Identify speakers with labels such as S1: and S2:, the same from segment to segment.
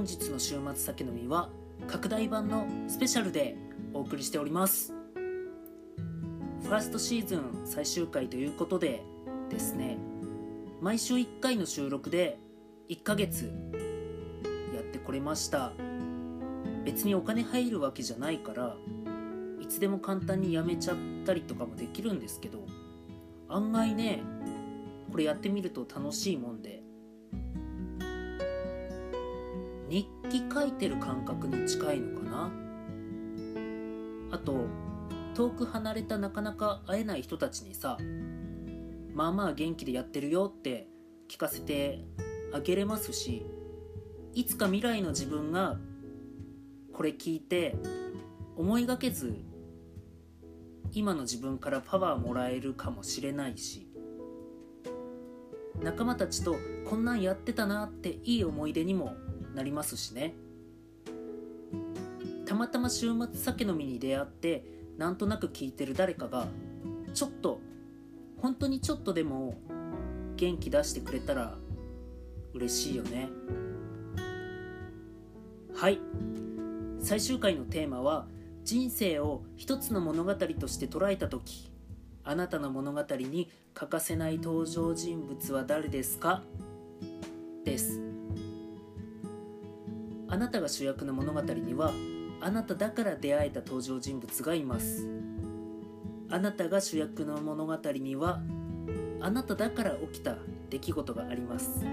S1: 本日の週末酒飲みは拡大版のスペシャルでお送りしております。ファーストシーズン最終回ということでですね毎週1回の収録で1ヶ月やってこれました。別にお金入るわけじゃないからいつでも簡単にやめちゃったりとかもできるんですけど案外ねこれやってみると楽しいもんで日記書いてる感覚に近いのかな？あと遠く離れたなかなか会えない人たちにさまあまあ元気でやってるよって聞かせてあげれますしいつか未来の自分がこれ聞いて思いがけず今の自分からパワーもらえるかもしれないし仲間たちとこんなんやってたなっていい思い出にもなりますしね。たまたま週末酒飲みに出会ってなんとなく聞いてる誰かがちょっと本当にちょっとでも元気出してくれたら嬉しいよね。はい。最終回のテーマは人生を一つの物語として捉えた時あなたの物語に欠かせない登場人物は誰ですか？です。あなたが主役の物語にはあなただから出会えた登場人物がいます。あなたが主役の物語にはあなただから起きた出来事があります。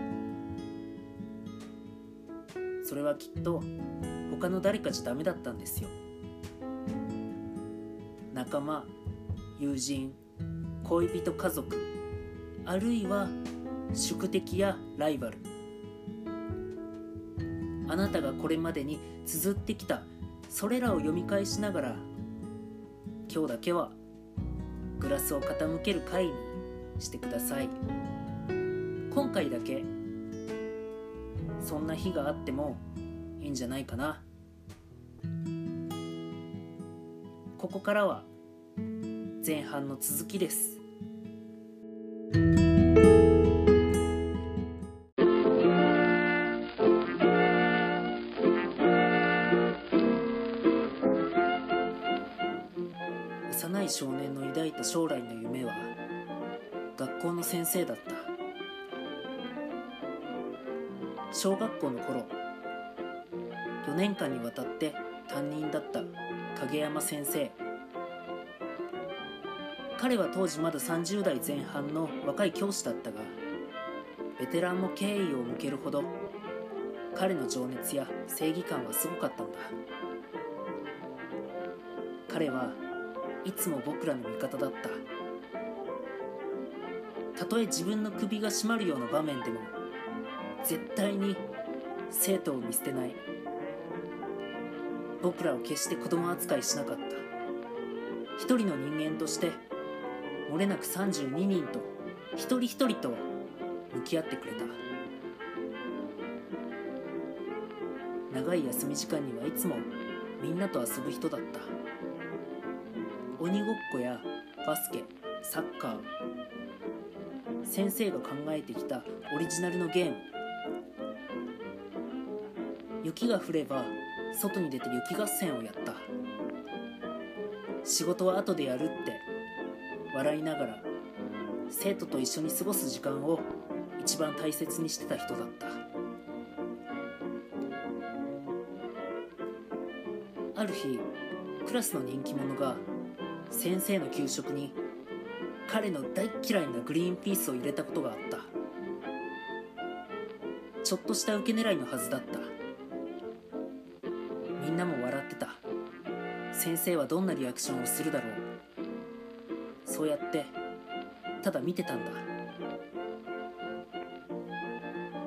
S1: それはきっと他の誰かじゃダメだったんですよ。仲間友人恋人家族あるいは宿敵やライバル。あなたがこれまでに綴ってきたそれらを読み返しながら今日だけはグラスを傾ける回にしてください。今回だけそんな日があってもいいんじゃないかな。ここからは前半の続きです。学校の先生だった。小学校の頃4年間にわたって担任だった影山先生。彼は当時まだ30代前半の若い教師だったがベテランも敬意を向けるほど彼の情熱や正義感はすごかったんだ。彼はいつも僕らの味方だった。たとえ自分の首が絞まるような場面でも絶対に生徒を見捨てない。僕らを決して子供扱いしなかった。一人の人間として漏れなく32人と一人一人と向き合ってくれた。長い休み時間にはいつもみんなと遊ぶ人だった。鬼ごっこやバスケサッカー先生が考えてきたオリジナルのゲーム。雪が降れば外に出て雪合戦をやった。仕事は後でやるって笑いながら生徒と一緒に過ごす時間を一番大切にしてた人だった。ある日クラスの人気者が先生の給食に彼の大嫌いなグリーンピースを入れたことがあった。ちょっとした受け狙いのはずだった。みんなも笑ってた。先生はどんなリアクションをするだろう。そうやってただ見てたんだ。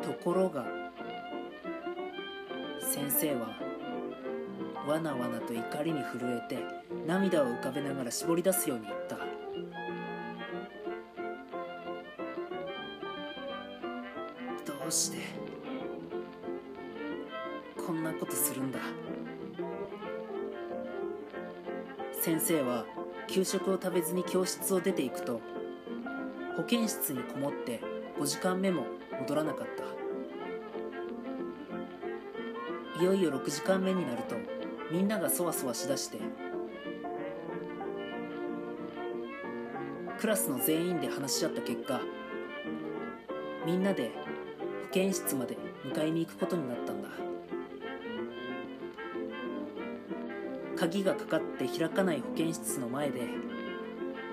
S1: ところが先生はわなわなと怒りに震えて涙を浮かべながら絞り出すように言った。して。こんなことするんだ。先生は給食を食べずに教室を出ていくと保健室にこもって5時間目も戻らなかった。いよいよ6時間目になるとみんながそわそわしだしてクラスの全員で話し合った結果みんなで保健室まで迎えに行くことになったんだ。鍵がかかって開かない保健室の前で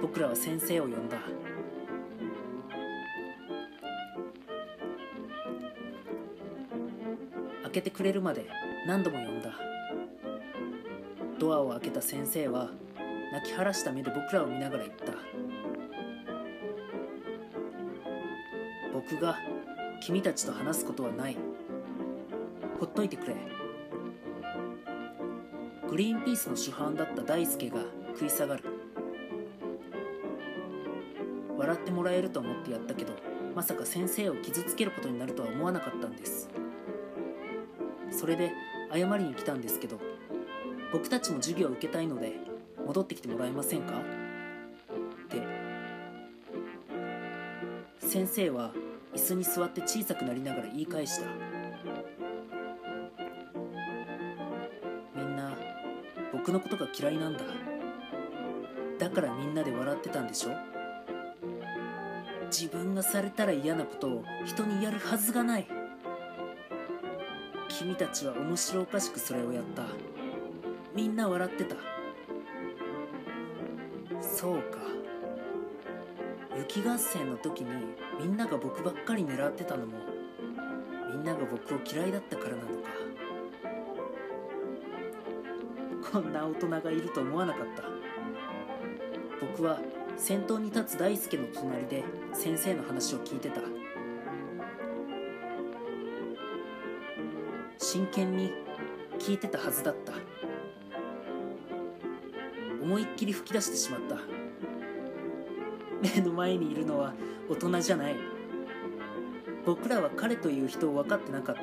S1: 僕らは先生を呼んだ。開けてくれるまで何度も呼んだ。ドアを開けた先生は泣き晴らした目で僕らを見ながら言った。僕が君たちと話すことはない。ほっといてくれ。グリーンピースの主犯だった大輔が食い下がる。笑ってもらえると思ってやったけどまさか先生を傷つけることになるとは思わなかったんです。それで謝りに来たんですけど僕たちも授業を受けたいので戻ってきてもらえませんか？って。先生は椅子に座って小さくなりながら言い返した。みんな僕のことが嫌いなんだ。だからみんなで笑ってたんでしょ？自分がされたら嫌なことを人にやるはずがない。君たちは面白おかしくそれをやった。みんな笑ってた。そうか。雪合戦の時にみんなが僕ばっかり狙ってたのもみんなが僕を嫌いだったからなのか。こんな大人がいると思わなかった。僕は先頭に立つ大輔の隣で先生の話を聞いてた。真剣に聞いてたはずだった。思いっきり吹き出してしまった。目の前にいるのは大人じゃない。僕らは彼という人を分かってなかった。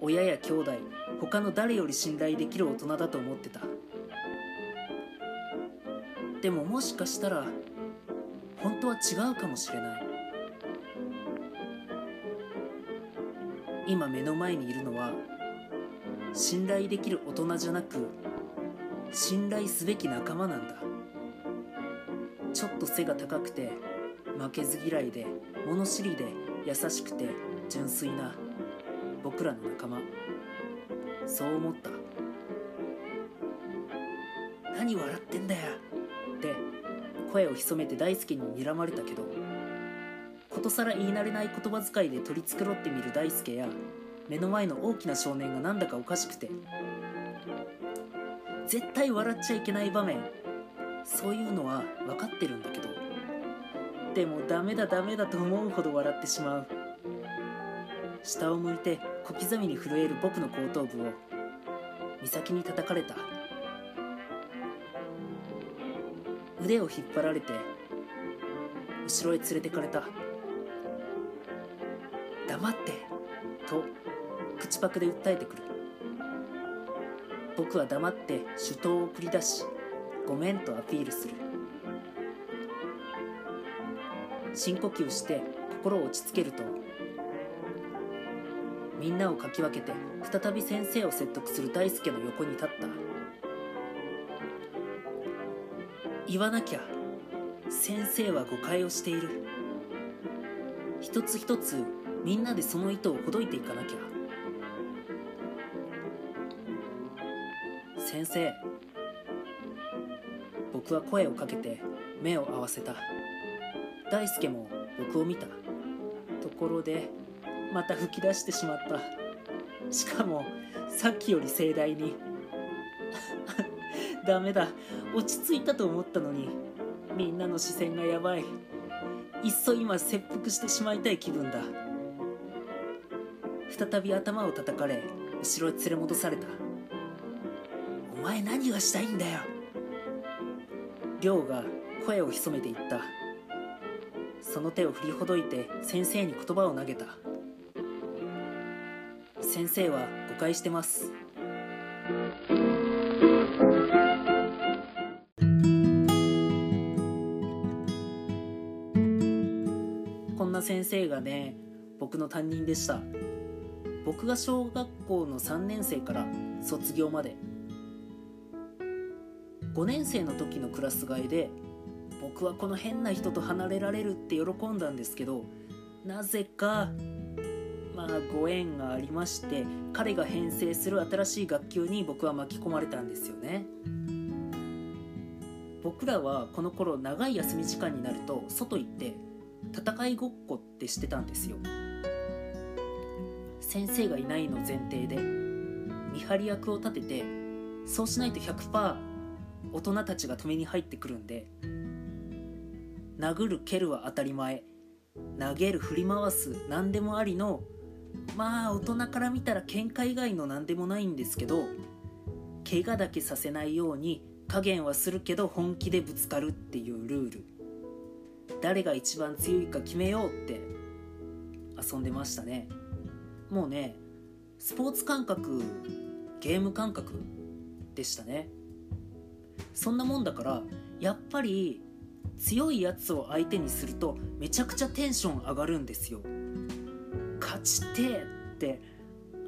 S1: 親や兄弟他の誰より信頼できる大人だと思ってた。でももしかしたら本当は違うかもしれない。今目の前にいるのは信頼できる大人じゃなく信頼すべき仲間なんだ。ちょっと背が高くて負けず嫌いで物知りで優しくて純粋な僕らの仲間。そう思った。何笑ってんだよ。って声を潜めて大輔に睨まれたけどことさら言い慣れない言葉遣いで取り繕ってみる大輔や目の前の大きな少年がなんだかおかしくて絶対笑っちゃいけない場面そういうのは分かってるんだけど。でもダメだダメだと思うほど笑ってしまう。下を向いて小刻みに震える僕の後頭部を美咲に叩かれた。腕を引っ張られて後ろへ連れてかれた。黙ってと口パクで訴えてくる。僕は黙って手刀を繰り出しごめんとアピールする。深呼吸して心を落ち着けるとみんなをかき分けて再び先生を説得する大輔の横に立った。言わなきゃ先生は誤解をしている。一つ一つみんなでその糸をほどいていかなきゃ。先生僕は声をかけて目を合わせた。大輔も僕を見た。ところでまた吹き出してしまった。しかもさっきより盛大に。ダメだ。落ち着いたと思ったのに。みんなの視線がやばい。いっそ今切腹してしまいたい気分だ。再び頭を叩かれ後ろへ連れ戻された。お前何がしたいんだよ。亮が声を潜めて言った。その手を振りほどいて先生に言葉を投げた。先生は誤解してます。こんな先生がね僕の担任でした。僕が小学校の3年生から卒業まで5年生の時のクラス替えで僕はこの変な人と離れられるって喜んだんですけどなぜかまあご縁がありまして彼が編成する新しい学級に僕は巻き込まれたんですよね。僕らはこの頃長い休み時間になると外行って戦いごっこってしてたんですよ。先生がいないの前提で見張り役を立ててそうしないと100%大人たちが止めに入ってくるんで殴る蹴るは当たり前。投げる振り回す何でもありのまあ大人から見たら喧嘩以外の何でもないんですけど怪我だけさせないように加減はするけど本気でぶつかるっていうルール。誰が一番強いか決めようって遊んでましたね。もうねスポーツ感覚ゲーム感覚でしたね。そんなもんだからやっぱり強いやつを相手にするとめちゃくちゃテンション上がるんですよ。勝ちてって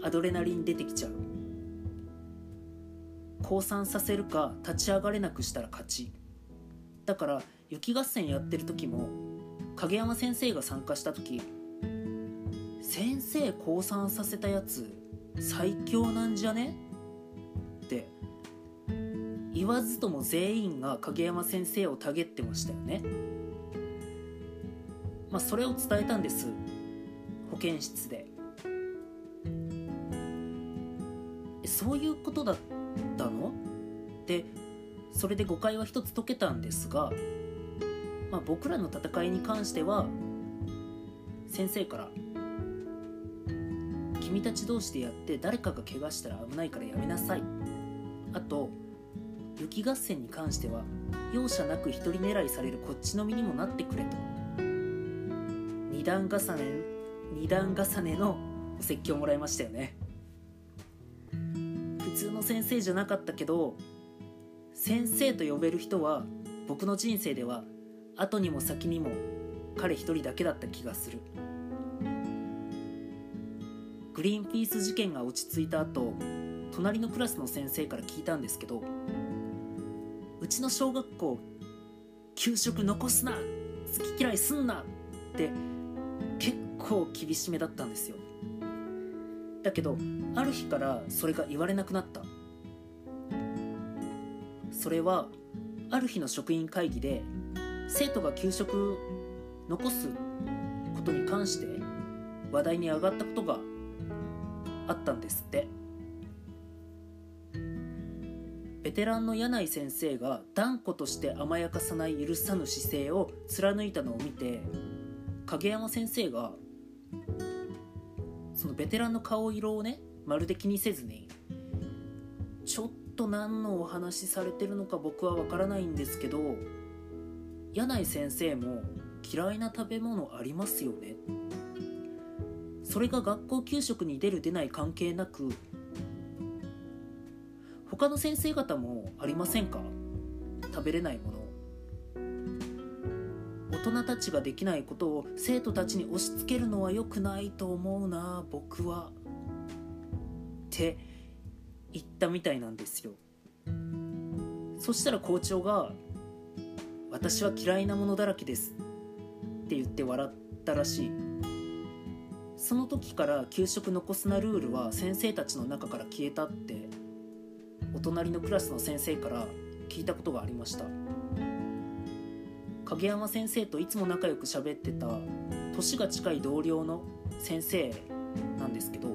S1: アドレナリン出てきちゃう。降参させるか立ち上がれなくしたら勝ち。だから雪合戦やってる時も影山先生が参加した時先生降参させたやつ最強なんじゃね？言わずとも全員が影山先生をたげってましたよね。まあそれを伝えたんです。保健室で。そういうことだったの？でそれで誤解は一つ解けたんですが、まあ、僕らの戦いに関しては先生から「君たち同士でやって誰かが怪我したら危ないからやめなさい」あと雪合戦に関しては容赦なく一人狙いされるこっちの身にもなってくれと。二段重ね二段重ねのお説教もらいましたよね。普通の先生じゃなかったけど先生と呼べる人は僕の人生では後にも先にも彼一人だけだった気がする。グリーンピース事件が落ち着いた後隣のクラスの先生から聞いたんですけどうちの小学校給食残すな好き嫌いすんなって結構厳しめだったんですよ。だけどある日からそれが言われなくなった。それはある日の職員会議で生徒が給食残すことに関して話題に上がったことがあったんですって。テランの柳井先生が断固として甘やかさない許さぬ姿勢を貫いたのを見て影山先生がそのベテランの顔色をねまるで気にせずにちょっと何のお話されてるのか僕は分からないんですけど柳井先生も嫌いな食べ物ありますよね。それが学校給食に出る出ない関係なく他の先生方もありませんか？食べれないもの。大人たちができないことを生徒たちに押し付けるのは良くないと思うな僕は。って言ったみたいなんですよ。そしたら校長が「私は嫌いなものだらけです」って言って笑ったらしい。その時から給食残すなルールは先生たちの中から消えたって。お隣のクラスの先生から聞いたことがありました。影山先生といつも仲良く喋ってた年が近い同僚の先生なんですけど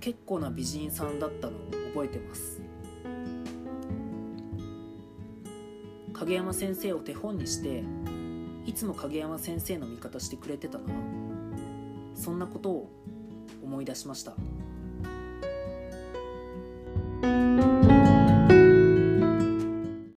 S1: 結構な美人さんだったのを覚えてます。影山先生を手本にしていつも影山先生の味方してくれてたなそんなことを思い出しました。